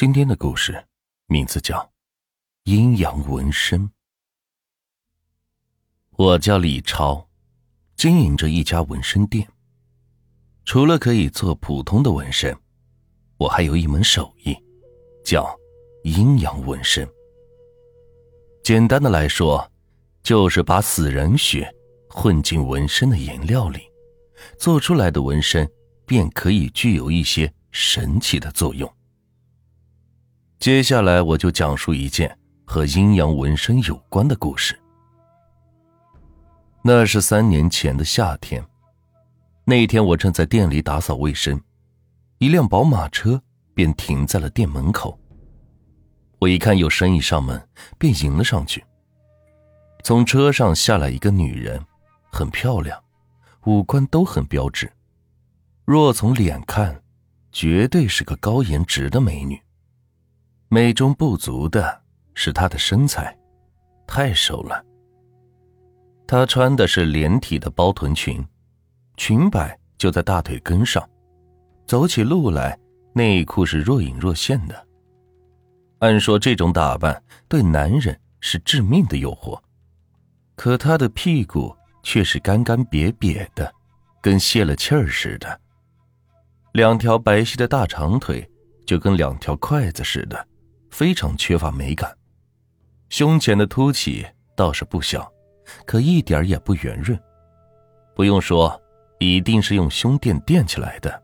今天的故事名字叫《阴阳纹身》。我叫李超，经营着一家纹身店。除了可以做普通的纹身，我还有一门手艺，叫阴阳纹身。简单的来说，就是把死人血混进纹身的颜料里，做出来的纹身便可以具有一些神奇的作用。接下来我就讲述一件和阴阳纹身有关的故事。那是三年前的夏天，那一天我正在店里打扫卫生，一辆宝马车便停在了店门口。我一看有生意上门，便迎了上去。从车上下来一个女人，很漂亮，五官都很标致。若从脸看，绝对是个高颜值的美女。美中不足的是她的身材，太瘦了。她穿的是连体的包臀裙，裙摆就在大腿根上，走起路来内裤是若隐若现的。按说这种打扮对男人是致命的诱惑，可她的屁股却是干干瘪瘪的，跟泄了气儿似的。两条白皙的大长腿就跟两条筷子似的。非常缺乏美感，胸前的凸起倒是不小，可一点也不圆润。不用说，一定是用胸垫垫起来的。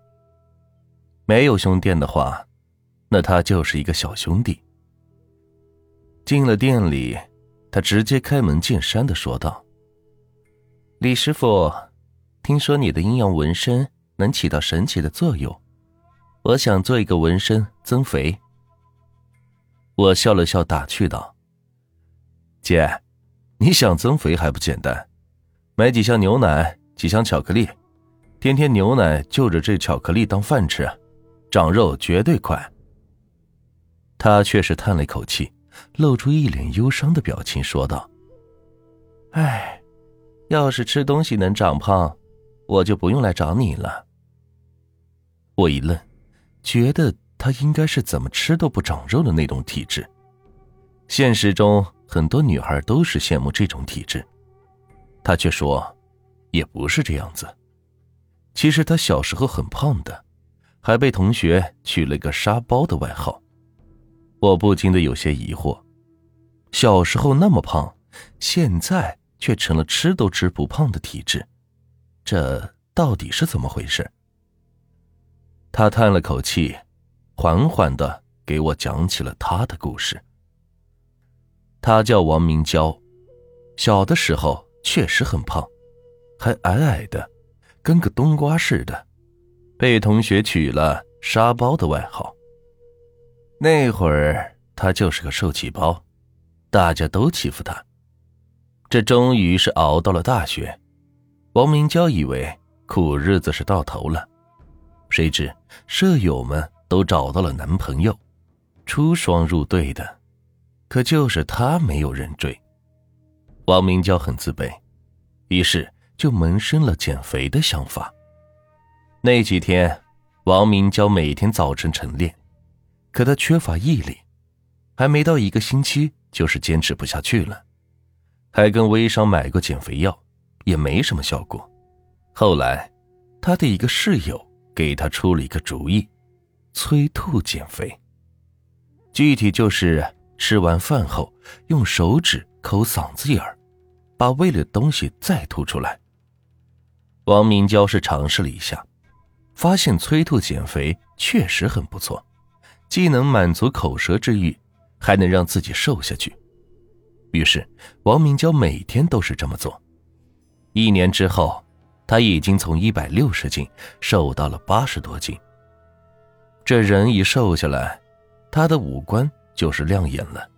没有胸垫的话，那他就是一个小兄弟。进了店里，他直接开门见山的说道：“李师傅，听说你的阴阳纹身能起到神奇的作用，我想做一个纹身增肥。”我笑了笑，打趣道：“姐，你想增肥还不简单，买几箱牛奶，几箱巧克力，天天牛奶就着这巧克力当饭吃，长肉绝对快。”他却是叹了一口气，露出一脸忧伤的表情，说道：“哎，要是吃东西能长胖，我就不用来找你了。”我一愣，觉得。他应该是怎么吃都不长肉的那种体质。现实中很多女孩都是羡慕这种体质，他却说，也不是这样子。其实他小时候很胖的，还被同学取了个“沙包”的外号。我不禁的有些疑惑：小时候那么胖，现在却成了吃都吃不胖的体质，这到底是怎么回事？他叹了口气。缓缓的给我讲起了他的故事。他叫王明娇，小的时候确实很胖，还矮矮的，跟个冬瓜似的，被同学取了“沙包”的外号。那会儿他就是个受气包，大家都欺负他。这终于是熬到了大学，王明娇以为苦日子是到头了，谁知舍友们。都找到了男朋友，出双入对的，可就是他没有人追。王明娇很自卑，于是就萌生了减肥的想法。那几天，王明娇每天早晨晨练，可她缺乏毅力，还没到一个星期，就是坚持不下去了，还跟微商买过减肥药，也没什么效果。后来，他的一个室友给他出了一个主意。催吐减肥，具体就是吃完饭后用手指抠嗓子眼儿，把胃里的东西再吐出来。王明娇是尝试了一下，发现催吐减肥确实很不错，既能满足口舌之欲，还能让自己瘦下去。于是王明娇每天都是这么做。一年之后，她已经从一百六十斤瘦到了八十多斤。这人一瘦下来，他的五官就是亮眼了，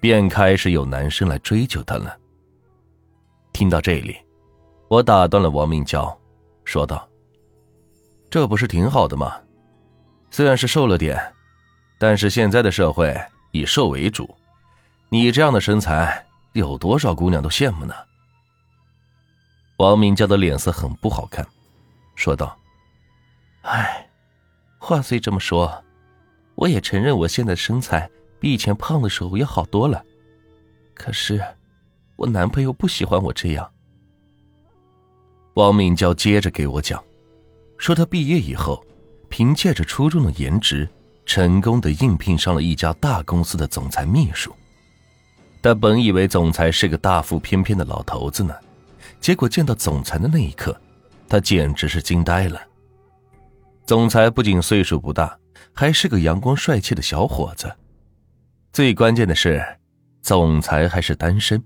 便开始有男生来追求他了。听到这里，我打断了王明娇，说道：“这不是挺好的吗？虽然是瘦了点，但是现在的社会以瘦为主，你这样的身材，有多少姑娘都羡慕呢？”王明娇的脸色很不好看，说道：“唉。”话虽这么说，我也承认我现在身材比以前胖的时候要好多了，可是我男朋友不喜欢我这样。王敏娇接着给我讲，说她毕业以后，凭借着出众的颜值，成功的应聘上了一家大公司的总裁秘书。但本以为总裁是个大腹翩翩的老头子呢，结果见到总裁的那一刻，他简直是惊呆了。总裁不仅岁数不大，还是个阳光帅气的小伙子。最关键的是，总裁还是单身。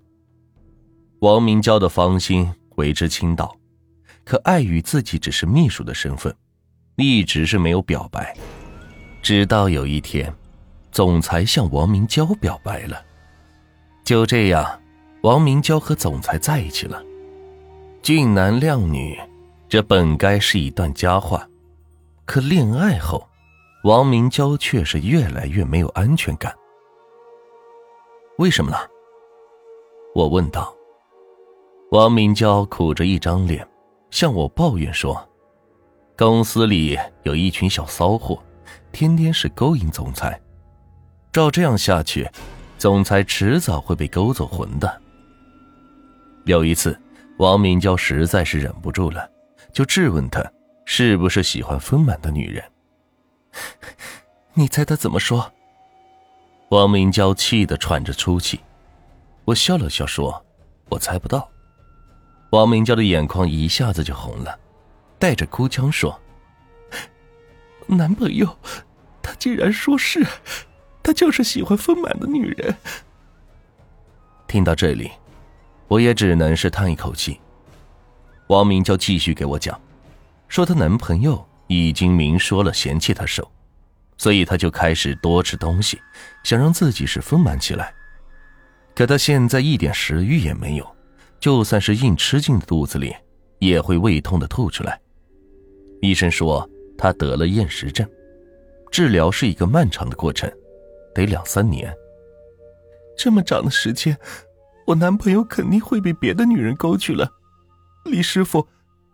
王明娇的芳心为之倾倒，可碍于自己只是秘书的身份，一直是没有表白。直到有一天，总裁向王明娇表白了。就这样，王明娇和总裁在一起了。俊男靓女，这本该是一段佳话。可恋爱后，王明娇却是越来越没有安全感。为什么呢？我问道。王明娇苦着一张脸，向我抱怨说：“公司里有一群小骚货，天天是勾引总裁。照这样下去。”总裁迟早会被勾走魂的。有一次，王明娇实在是忍不住了，就质问他是不是喜欢丰满的女人。你猜他怎么说？王明娇气得喘着粗气。我笑了笑说：“我猜不到。”王明娇的眼眶一下子就红了，带着哭腔说：“男朋友，他竟然说是。”他就是喜欢丰满的女人。听到这里，我也只能是叹一口气。王明娇继续给我讲，说她男朋友已经明说了嫌弃她瘦，所以她就开始多吃东西，想让自己是丰满起来。可她现在一点食欲也没有，就算是硬吃进肚子里，也会胃痛的吐出来。医生说她得了厌食症，治疗是一个漫长的过程。得两三年，这么长的时间，我男朋友肯定会被别的女人勾去了。李师傅，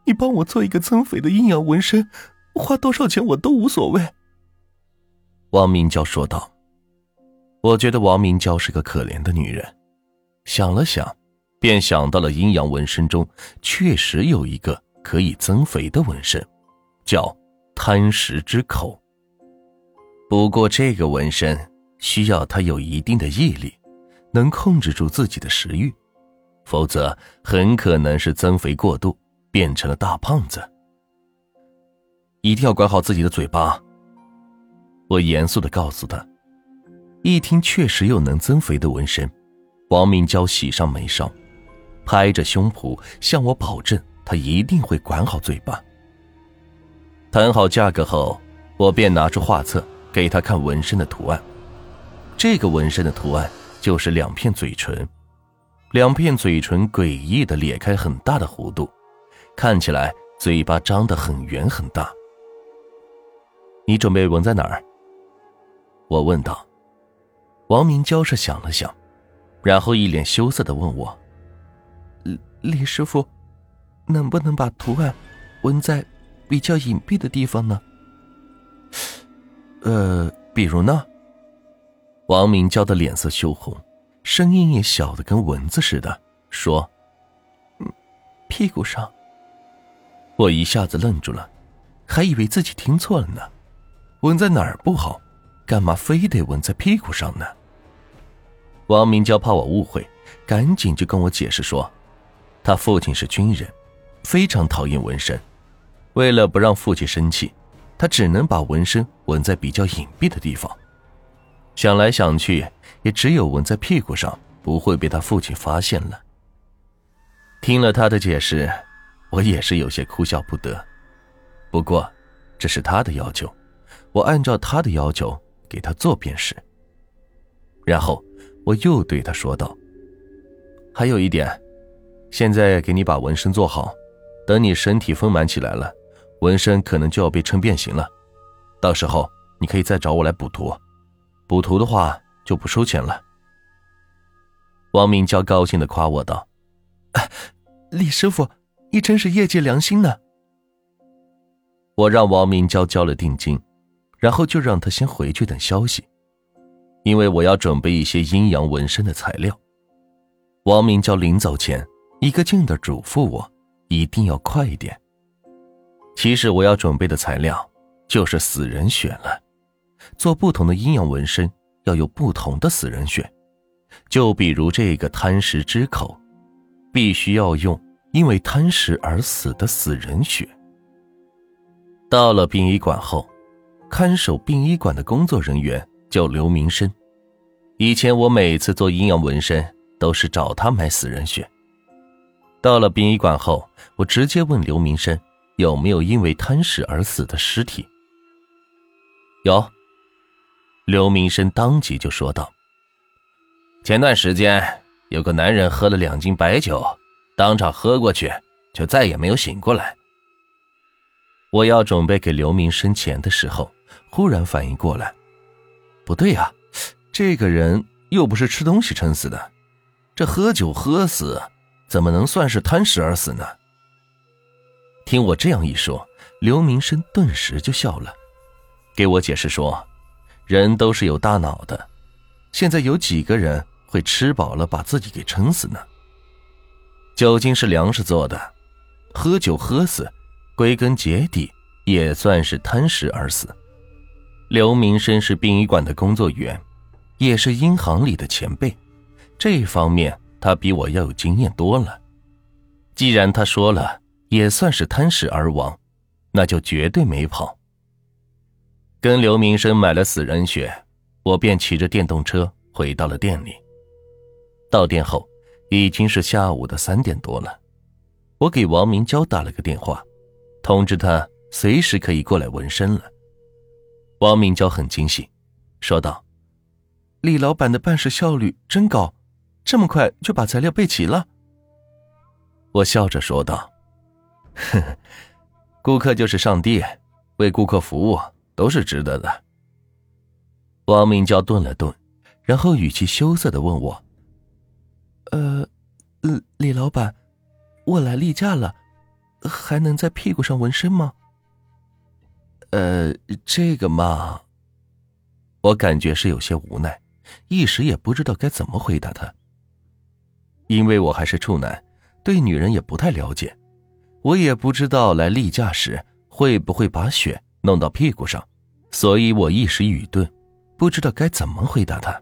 你帮我做一个增肥的阴阳纹身，花多少钱我都无所谓。王明娇说道。我觉得王明娇是个可怜的女人，想了想，便想到了阴阳纹身中确实有一个可以增肥的纹身，叫贪食之口。不过这个纹身。需要他有一定的毅力，能控制住自己的食欲，否则很可能是增肥过度，变成了大胖子。一定要管好自己的嘴巴。我严肃的告诉他。一听确实有能增肥的纹身，王明娇喜上眉梢，拍着胸脯向我保证，他一定会管好嘴巴。谈好价格后，我便拿出画册给他看纹身的图案。这个纹身的图案就是两片嘴唇，两片嘴唇诡异的裂开很大的弧度，看起来嘴巴张得很圆很大。你准备纹在哪儿？我问道。王明娇是想了想，然后一脸羞涩的问我：“李李师傅，能不能把图案纹在比较隐蔽的地方呢？”呃，比如呢？王明娇的脸色羞红，声音也小的跟蚊子似的，说：“嗯，屁股上。”我一下子愣住了，还以为自己听错了呢。纹在哪儿不好，干嘛非得纹在屁股上呢？王明娇怕我误会，赶紧就跟我解释说：“他父亲是军人，非常讨厌纹身，为了不让父亲生气，他只能把纹身纹在比较隐蔽的地方。”想来想去，也只有纹在屁股上不会被他父亲发现了。听了他的解释，我也是有些哭笑不得。不过，这是他的要求，我按照他的要求给他做便是。然后我又对他说道：“还有一点，现在给你把纹身做好，等你身体丰满起来了，纹身可能就要被撑变形了，到时候你可以再找我来补涂。”补图的话就不收钱了。王明娇高兴的夸我道：“李师傅，你真是业界良心呢。”我让王明娇交了定金，然后就让他先回去等消息，因为我要准备一些阴阳纹身的材料。王明娇临走前一个劲的嘱咐我，一定要快一点。其实我要准备的材料就是死人血了，做不同的阴阳纹身要有不同的死人血，就比如这个贪食之口，必须要用因为贪食而死的死人血。到了殡仪馆后。看守殡仪馆的工作人员叫刘明生，以前我每次做阴阳纹身都是找他买死人血。到了殡仪馆后，我直接问刘明生有没有因为贪食而死的尸体。有，刘明生当即就说道：“前段时间有个男人喝了两斤白酒，当场喝过去，就再也没有醒过来。”我要准备给刘明生钱的时候。忽然反应过来，不对呀，这个人又不是吃东西撑死的，这喝酒喝死，怎么能算是贪食而死呢？听我这样一说，刘明生顿时就笑了，给我解释说，人都是有大脑的，现在有几个人会吃饱了把自己给撑死呢？酒精是粮食做的，喝酒喝死，归根结底也算是贪食而死。刘明生是殡仪馆的工作员，也是银行里的前辈，这方面他比我要有经验多了。既然他说了也算是贪食而亡，那就绝对没跑。跟刘明生买了死人血，我便骑着电动车回到了店里。到店后已经是下午的三点多了，我给王明娇打了个电话，通知他随时可以过来纹身了。王明娇很惊喜，说道：“李老板的办事效率真高，这么快就把材料备齐了。”我笑着说道：“呵呵，顾客就是上帝，为顾客服务都是值得的。”王明娇顿了顿，然后语气羞涩的问我：“呃，李老板，我来例假了，还能在屁股上纹身吗？”呃，这个嘛，我感觉是有些无奈，一时也不知道该怎么回答他。因为我还是处男，对女人也不太了解，我也不知道来例假时会不会把血弄到屁股上，所以我一时语顿，不知道该怎么回答他。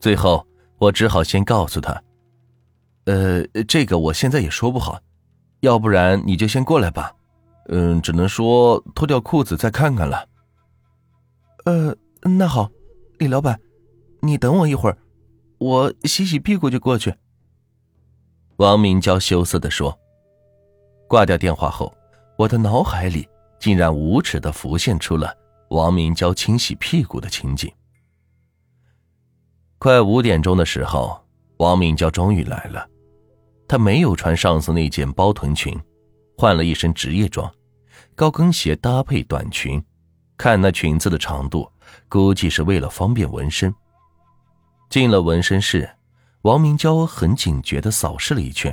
最后，我只好先告诉他：“呃，这个我现在也说不好，要不然你就先过来吧。”嗯，只能说脱掉裤子再看看了。呃，那好，李老板，你等我一会儿，我洗洗屁股就过去。王明娇羞涩的说。挂掉电话后，我的脑海里竟然无耻的浮现出了王明娇清洗屁股的情景。快五点钟的时候，王明娇终于来了，她没有穿上次那件包臀裙。换了一身职业装，高跟鞋搭配短裙，看那裙子的长度，估计是为了方便纹身。进了纹身室，王明娇很警觉地扫视了一圈，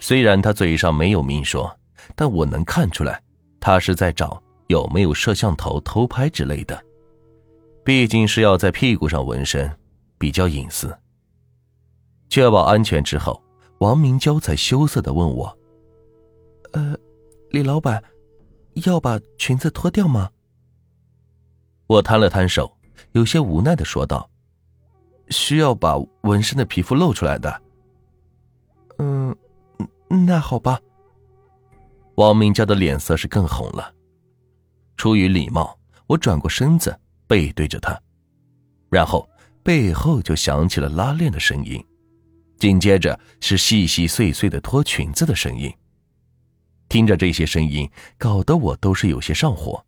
虽然她嘴上没有明说，但我能看出来，她是在找有没有摄像头偷拍之类的。毕竟是要在屁股上纹身，比较隐私。确保安全之后，王明娇才羞涩地问我。呃，李老板，要把裙子脱掉吗？我摊了摊手，有些无奈的说道：“需要把纹身的皮肤露出来的。”嗯，那好吧。王明娇的脸色是更红了。出于礼貌，我转过身子，背对着他，然后背后就响起了拉链的声音，紧接着是细细碎碎的脱裙子的声音。听着这些声音，搞得我都是有些上火。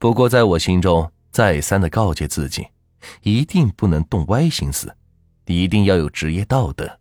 不过，在我心中再三的告诫自己，一定不能动歪心思，一定要有职业道德。